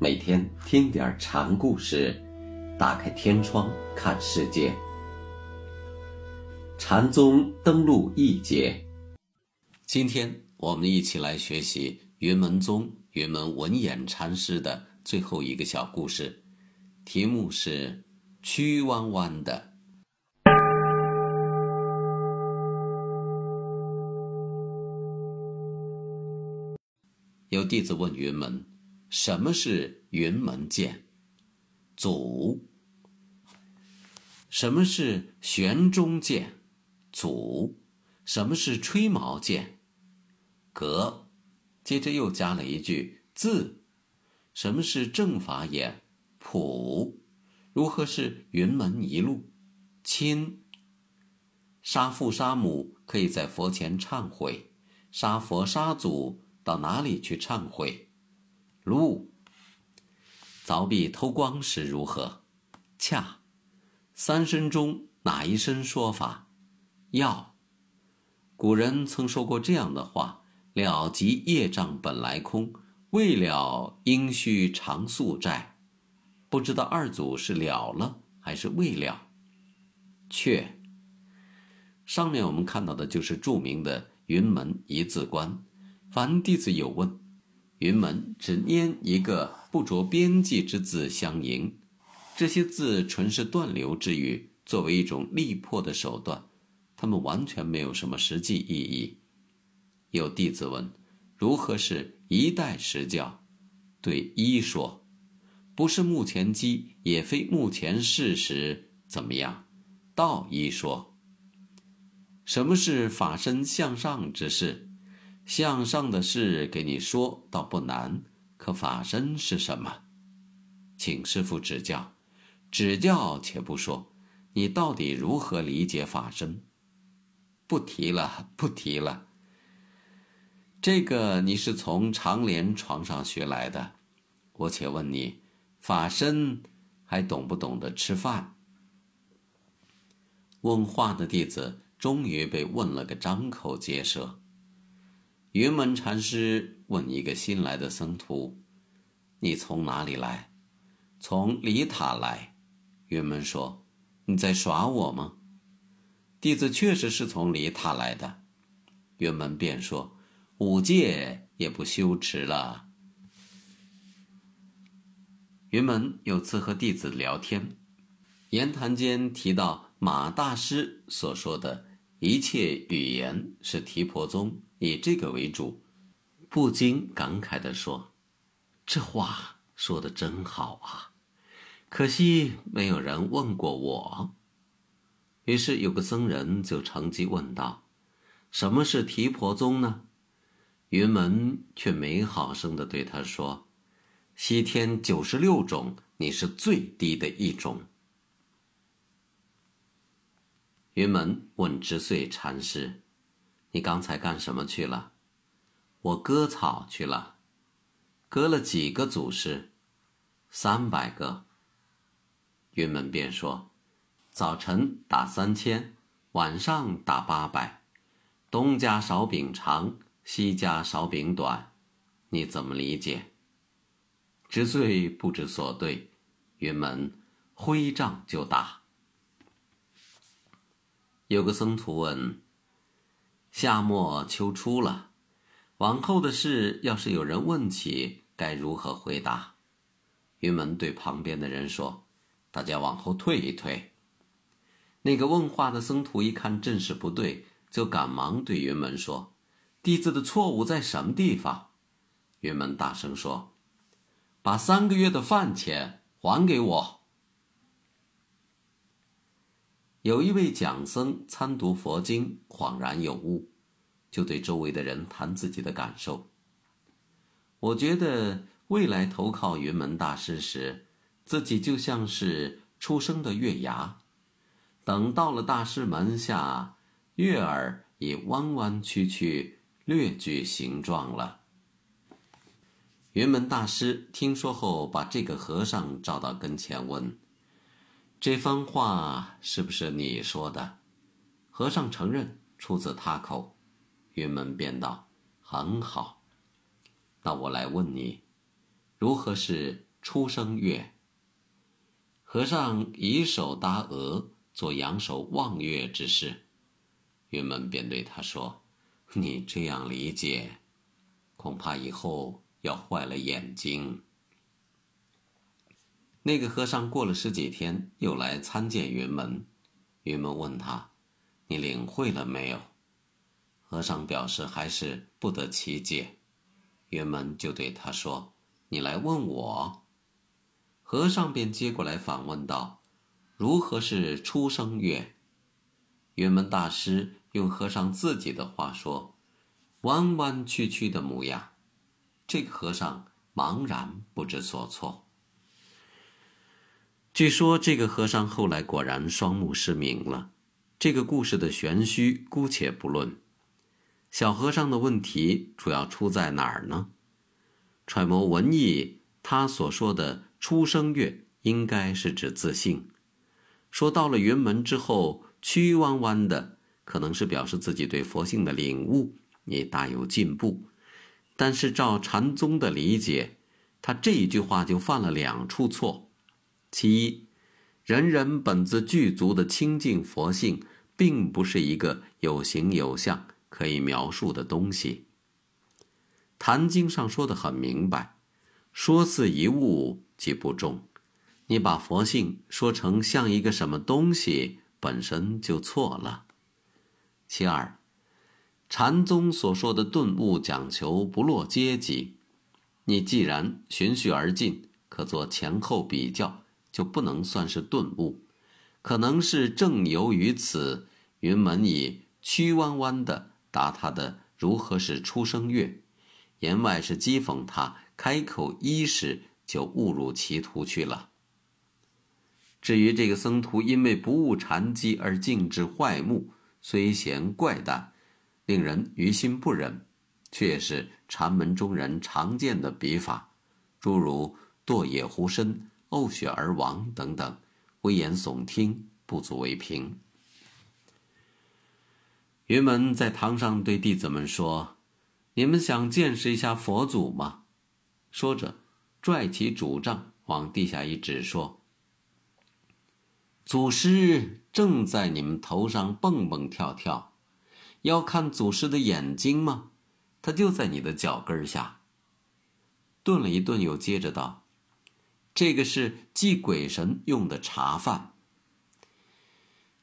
每天听点禅故事，打开天窗看世界。禅宗登陆一节，今天我们一起来学习云门宗云门文偃禅师的最后一个小故事，题目是“曲弯弯的”。有弟子问云门。什么是云门剑？祖。什么是玄中剑？祖。什么是吹毛剑？格。接着又加了一句字。什么是正法眼？普。如何是云门一路？亲。杀父杀母可以在佛前忏悔，杀佛杀祖到哪里去忏悔？路，凿壁偷光是如何？恰，三声中哪一声说法？要。古人曾说过这样的话：“了即业障本来空，未了应须偿宿债。”不知道二祖是了了还是未了？却。上面我们看到的就是著名的云门一字关。凡弟子有问。云门只拈一个不着边际之字相迎，这些字纯是断流之语，作为一种力破的手段，他们完全没有什么实际意义。有弟子问：如何是一代实教？对一说：不是目前机，也非目前事实，怎么样？道一说：什么是法身向上之事？向上的事给你说倒不难，可法身是什么？请师傅指教。指教且不说，你到底如何理解法身？不提了，不提了。这个你是从长莲床上学来的。我且问你，法身还懂不懂得吃饭？问话的弟子终于被问了个张口结舌。云门禅师问一个新来的僧徒：“你从哪里来？”“从离塔来。”云门说：“你在耍我吗？”弟子确实是从离塔来的。云门便说：“五戒也不修持了。”云门有次和弟子聊天，言谈间提到马大师所说的一切语言是提婆宗。以这个为主，不禁感慨地说：“这话说的真好啊！可惜没有人问过我。”于是有个僧人就乘机问道：“什么是提婆宗呢？”云门却没好声的对他说：“西天九十六种，你是最低的一种。”云门问知岁禅师。你刚才干什么去了？我割草去了，割了几个祖师？三百个。云门便说：早晨打三千，晚上打八百，东家少饼长，西家少饼短，你怎么理解？知罪不知所对，云门挥杖就打。有个僧徒问。夏末秋初了，往后的事要是有人问起，该如何回答？云门对旁边的人说：“大家往后退一退。”那个问话的僧徒一看阵势不对，就赶忙对云门说：“弟子的错误在什么地方？”云门大声说：“把三个月的饭钱还给我。”有一位讲僧参读佛经，恍然有悟，就对周围的人谈自己的感受。我觉得未来投靠云门大师时，自己就像是出生的月牙，等到了大师门下，月儿已弯弯曲曲，略具形状了。云门大师听说后，把这个和尚召到跟前问。这番话是不是你说的？和尚承认出自他口。云门便道：“很好，那我来问你，如何是出生月。和尚以手搭额，做仰首望月之势。云门便对他说：“你这样理解，恐怕以后要坏了眼睛。”那个和尚过了十几天，又来参见云门。云门问他：“你领会了没有？”和尚表示还是不得其解。云门就对他说：“你来问我。”和尚便接过来反问道：“如何是出生月？”云门大师用和尚自己的话说：“弯弯曲曲的模样。”这个和尚茫然不知所措。据说这个和尚后来果然双目失明了。这个故事的玄虚姑且不论。小和尚的问题主要出在哪儿呢？揣摩文意，他所说的“出生月”应该是指自信。说到了云门之后，曲弯弯的，可能是表示自己对佛性的领悟也大有进步。但是照禅宗的理解，他这一句话就犯了两处错：其一，人人本自具足的清净佛性，并不是一个有形有相。可以描述的东西，《坛经》上说的很明白：“说似一物，即不中。”你把佛性说成像一个什么东西，本身就错了。其二，禅宗所说的顿悟讲求不落阶级，你既然循序而进，可做前后比较，就不能算是顿悟，可能是正由于此，云门以曲弯弯的。答他的如何是出生月，言外是讥讽他开口一时就误入歧途去了。至于这个僧徒因为不悟禅机而径至坏目，虽嫌怪诞，令人于心不忍，却是禅门中人常见的笔法，诸如堕野狐身、呕血而亡等等，危言耸听，不足为凭。云门在堂上对弟子们说：“你们想见识一下佛祖吗？”说着，拽起拄杖往地下一指，说：“祖师正在你们头上蹦蹦跳跳，要看祖师的眼睛吗？他就在你的脚跟下。”顿了一顿，又接着道：“这个是祭鬼神用的茶饭。”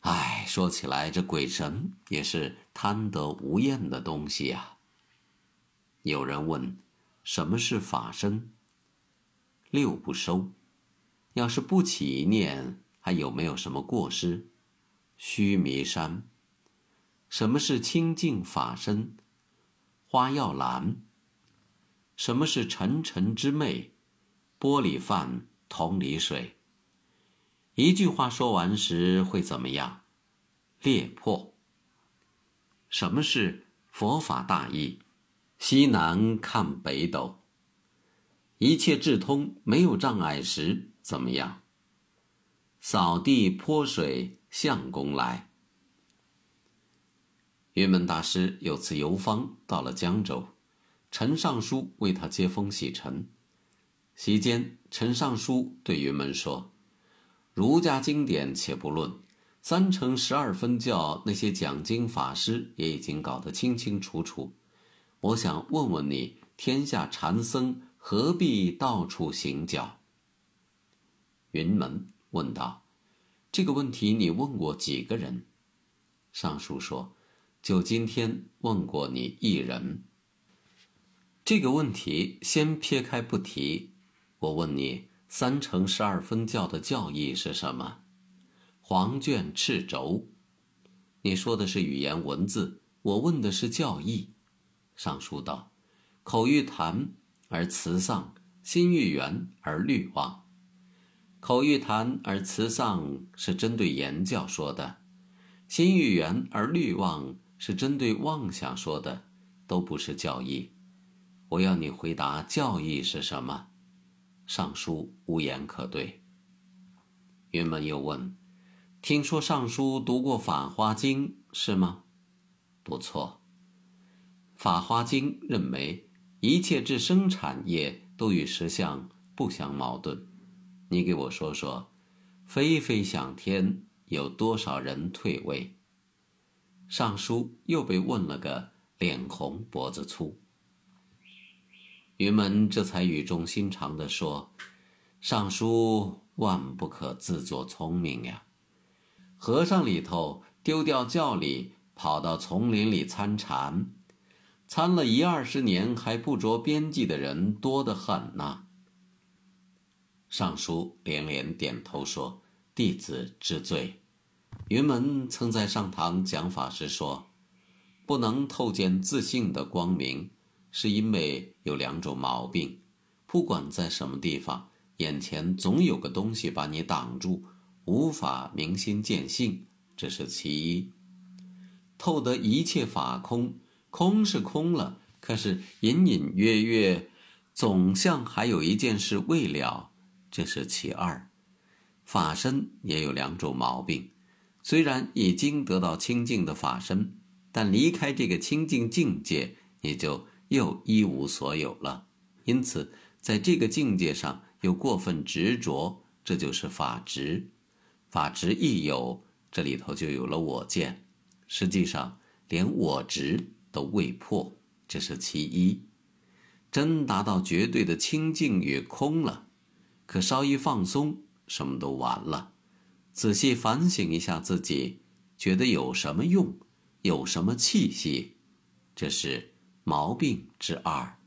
唉，说起来，这鬼神也是贪得无厌的东西呀。有人问：“什么是法身？”六不收。要是不起一念，还有没有什么过失？须弥山。什么是清净法身？花药兰。什么是沉沉之昧？玻璃饭，桶里水。一句话说完时会怎么样？裂破。什么是佛法大义？西南看北斗。一切智通，没有障碍时怎么样？扫地泼水，相公来。云门大师有次游方到了江州，陈尚书为他接风洗尘。席间，陈尚书对云门说。儒家经典且不论，三乘十二分教那些讲经法师也已经搞得清清楚楚。我想问问你，天下禅僧何必到处行脚？云门问道：“这个问题你问过几个人？”尚书说：“就今天问过你一人。”这个问题先撇开不提，我问你。三乘十二分教的教义是什么？黄卷赤轴。你说的是语言文字，我问的是教义。上书道：口欲谈而辞丧，心欲圆而虑忘。口欲谈而辞丧是针对言教说的，心欲圆而虑忘是针对妄想说的，都不是教义。我要你回答教义是什么？尚书无言可对。云门又问：“听说尚书读过《法华经》是吗？”“不错。”《法华经》认为一切至生产业都与实相不相矛盾。你给我说说，飞飞向天，有多少人退位？尚书又被问了个脸红脖子粗。云门这才语重心长地说：“尚书万不可自作聪明呀！和尚里头丢掉教理，跑到丛林里参禅，参了一二十年还不着边际的人多得很呐。”尚书连连点头说：“弟子知罪。”云门曾在上堂讲法时说：“不能透见自信的光明。”是因为有两种毛病，不管在什么地方，眼前总有个东西把你挡住，无法明心见性，这是其一。透得一切法空，空是空了，可是隐隐约约，总像还有一件事未了，这是其二。法身也有两种毛病，虽然已经得到清净的法身，但离开这个清净境界，也就。又一无所有了，因此在这个境界上又过分执着，这就是法执。法执一有，这里头就有了我见。实际上连我执都未破，这是其一。真达到绝对的清净与空了，可稍一放松，什么都完了。仔细反省一下自己，觉得有什么用，有什么气息，这是。毛病之二。